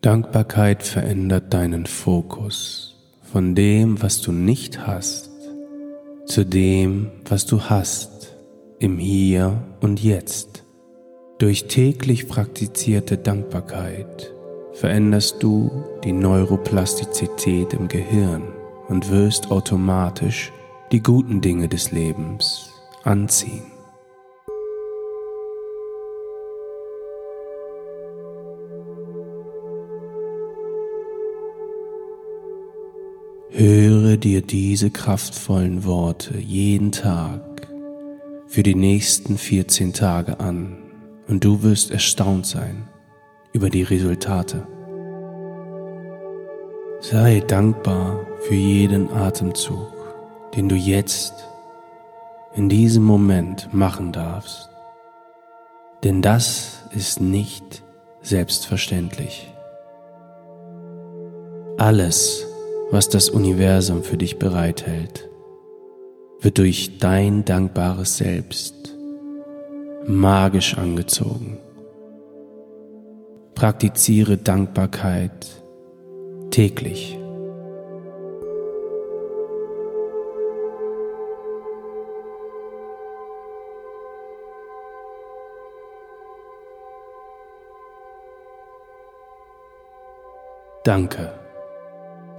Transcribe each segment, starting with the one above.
Dankbarkeit verändert deinen Fokus von dem, was du nicht hast, zu dem, was du hast, im Hier und Jetzt. Durch täglich praktizierte Dankbarkeit veränderst du die Neuroplastizität im Gehirn und wirst automatisch die guten Dinge des Lebens anziehen. Höre dir diese kraftvollen Worte jeden Tag für die nächsten 14 Tage an und du wirst erstaunt sein über die Resultate. Sei dankbar für jeden Atemzug, den du jetzt in diesem Moment machen darfst, denn das ist nicht selbstverständlich. Alles, was das Universum für dich bereithält, wird durch dein dankbares Selbst magisch angezogen. Praktiziere Dankbarkeit täglich. Danke.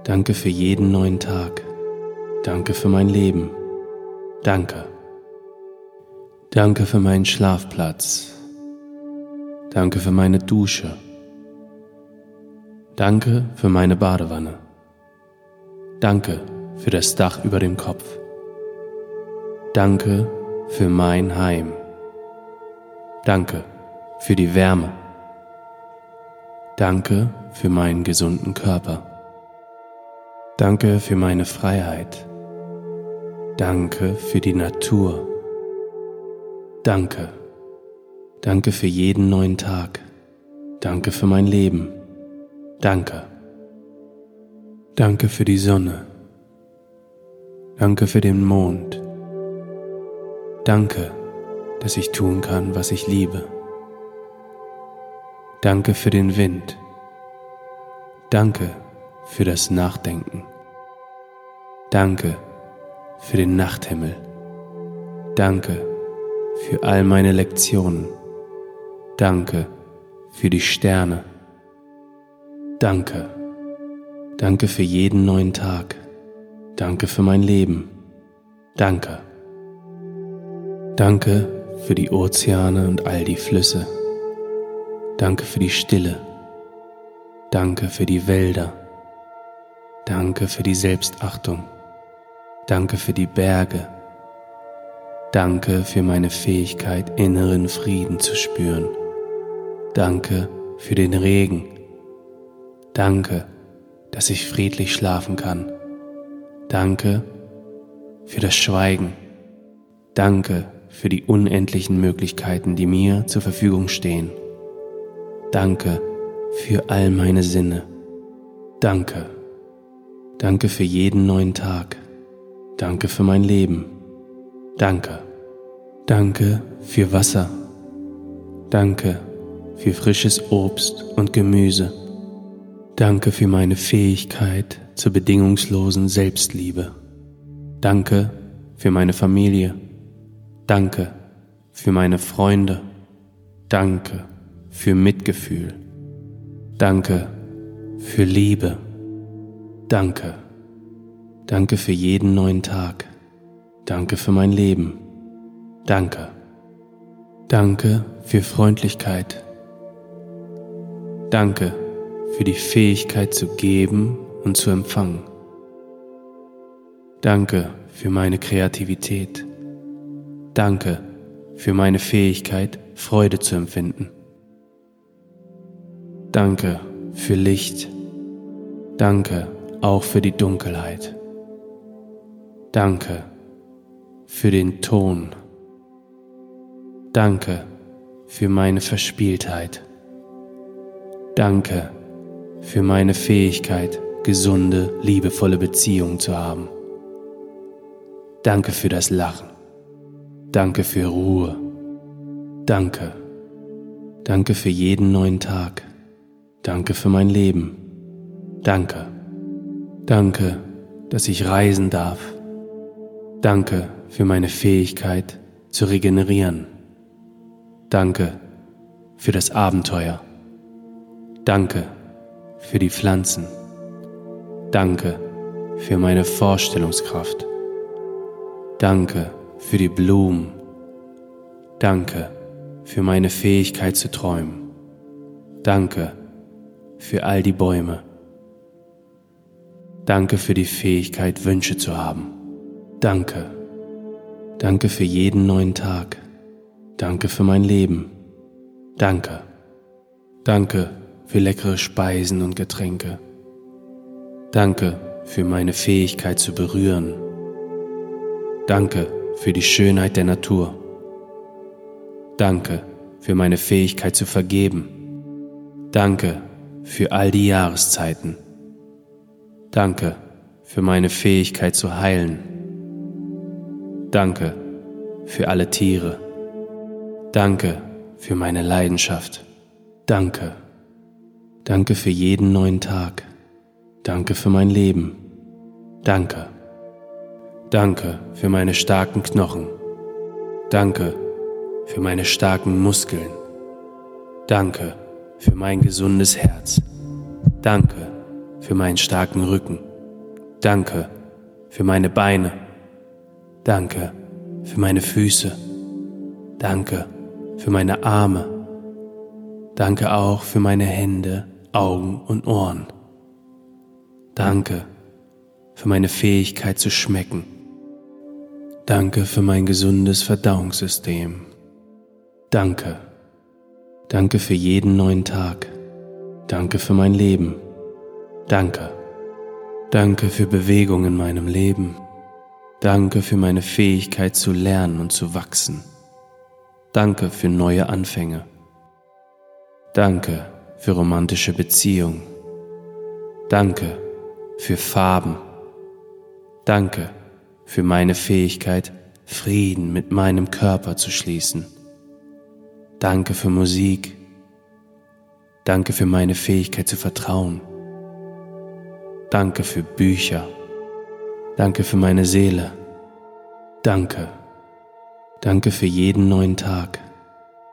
Danke für jeden neuen Tag. Danke für mein Leben. Danke. Danke für meinen Schlafplatz. Danke für meine Dusche. Danke für meine Badewanne. Danke für das Dach über dem Kopf. Danke für mein Heim. Danke für die Wärme. Danke für meinen gesunden Körper. Danke für meine Freiheit. Danke für die Natur. Danke. Danke für jeden neuen Tag. Danke für mein Leben. Danke. Danke für die Sonne. Danke für den Mond. Danke, dass ich tun kann, was ich liebe. Danke für den Wind. Danke für das Nachdenken. Danke für den Nachthimmel. Danke für all meine Lektionen. Danke für die Sterne. Danke. Danke für jeden neuen Tag. Danke für mein Leben. Danke. Danke für die Ozeane und all die Flüsse. Danke für die Stille. Danke für die Wälder. Danke für die Selbstachtung. Danke für die Berge. Danke für meine Fähigkeit, inneren Frieden zu spüren. Danke für den Regen. Danke, dass ich friedlich schlafen kann. Danke für das Schweigen. Danke für die unendlichen Möglichkeiten, die mir zur Verfügung stehen. Danke für all meine Sinne. Danke. Danke für jeden neuen Tag. Danke für mein Leben. Danke. Danke für Wasser. Danke für frisches Obst und Gemüse. Danke für meine Fähigkeit zur bedingungslosen Selbstliebe. Danke für meine Familie. Danke für meine Freunde. Danke für Mitgefühl. Danke für Liebe. Danke. Danke für jeden neuen Tag. Danke für mein Leben. Danke. Danke für Freundlichkeit. Danke für die Fähigkeit zu geben und zu empfangen. Danke für meine Kreativität. Danke für meine Fähigkeit, Freude zu empfinden. Danke für Licht. Danke auch für die Dunkelheit. Danke für den Ton. Danke für meine Verspieltheit. Danke für meine Fähigkeit, gesunde, liebevolle Beziehungen zu haben. Danke für das Lachen. Danke für Ruhe. Danke. Danke für jeden neuen Tag. Danke für mein Leben. Danke. Danke, dass ich reisen darf. Danke für meine Fähigkeit zu regenerieren. Danke für das Abenteuer. Danke für die Pflanzen. Danke für meine Vorstellungskraft. Danke für die Blumen. Danke für meine Fähigkeit zu träumen. Danke für all die Bäume. Danke für die Fähigkeit, Wünsche zu haben. Danke. Danke für jeden neuen Tag. Danke für mein Leben. Danke. Danke für leckere Speisen und Getränke. Danke für meine Fähigkeit zu berühren. Danke für die Schönheit der Natur. Danke für meine Fähigkeit zu vergeben. Danke für all die Jahreszeiten. Danke für meine Fähigkeit zu heilen. Danke für alle Tiere. Danke für meine Leidenschaft. Danke. Danke für jeden neuen Tag. Danke für mein Leben. Danke. Danke für meine starken Knochen. Danke für meine starken Muskeln. Danke für mein gesundes Herz. Danke für meinen starken Rücken. Danke für meine Beine. Danke für meine Füße. Danke für meine Arme. Danke auch für meine Hände, Augen und Ohren. Danke für meine Fähigkeit zu schmecken. Danke für mein gesundes Verdauungssystem. Danke. Danke für jeden neuen Tag. Danke für mein Leben. Danke. Danke für Bewegung in meinem Leben. Danke für meine Fähigkeit zu lernen und zu wachsen. Danke für neue Anfänge. Danke für romantische Beziehungen. Danke für Farben. Danke für meine Fähigkeit, Frieden mit meinem Körper zu schließen. Danke für Musik. Danke für meine Fähigkeit zu vertrauen. Danke für Bücher. Danke für meine Seele. Danke. Danke für jeden neuen Tag.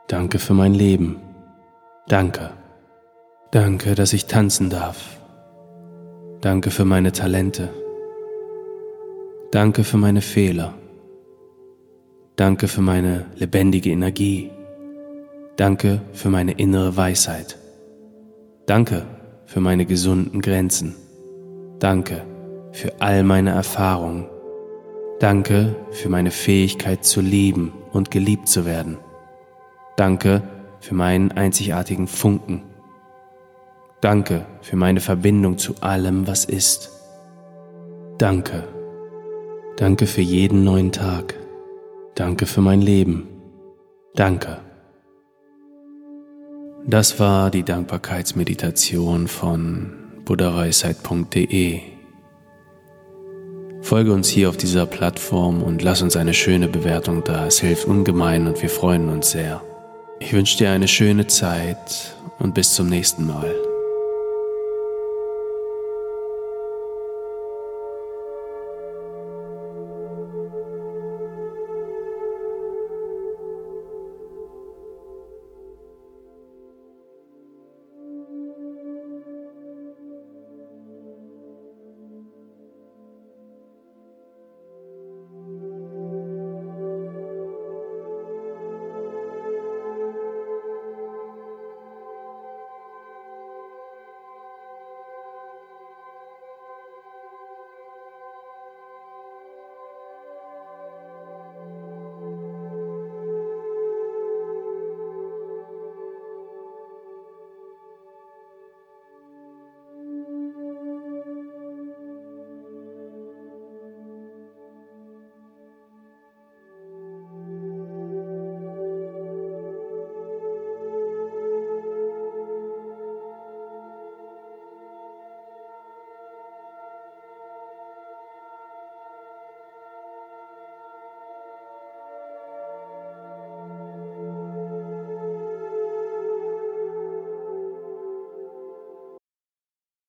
Danke für mein Leben. Danke. Danke, dass ich tanzen darf. Danke für meine Talente. Danke für meine Fehler. Danke für meine lebendige Energie. Danke für meine innere Weisheit. Danke für meine gesunden Grenzen. Danke für all meine Erfahrungen. Danke für meine Fähigkeit zu lieben und geliebt zu werden. Danke für meinen einzigartigen Funken. Danke für meine Verbindung zu allem, was ist. Danke. Danke für jeden neuen Tag. Danke für mein Leben. Danke. Das war die Dankbarkeitsmeditation von buddhareisheit.de. Folge uns hier auf dieser Plattform und lass uns eine schöne Bewertung da. Es hilft ungemein und wir freuen uns sehr. Ich wünsche dir eine schöne Zeit und bis zum nächsten Mal.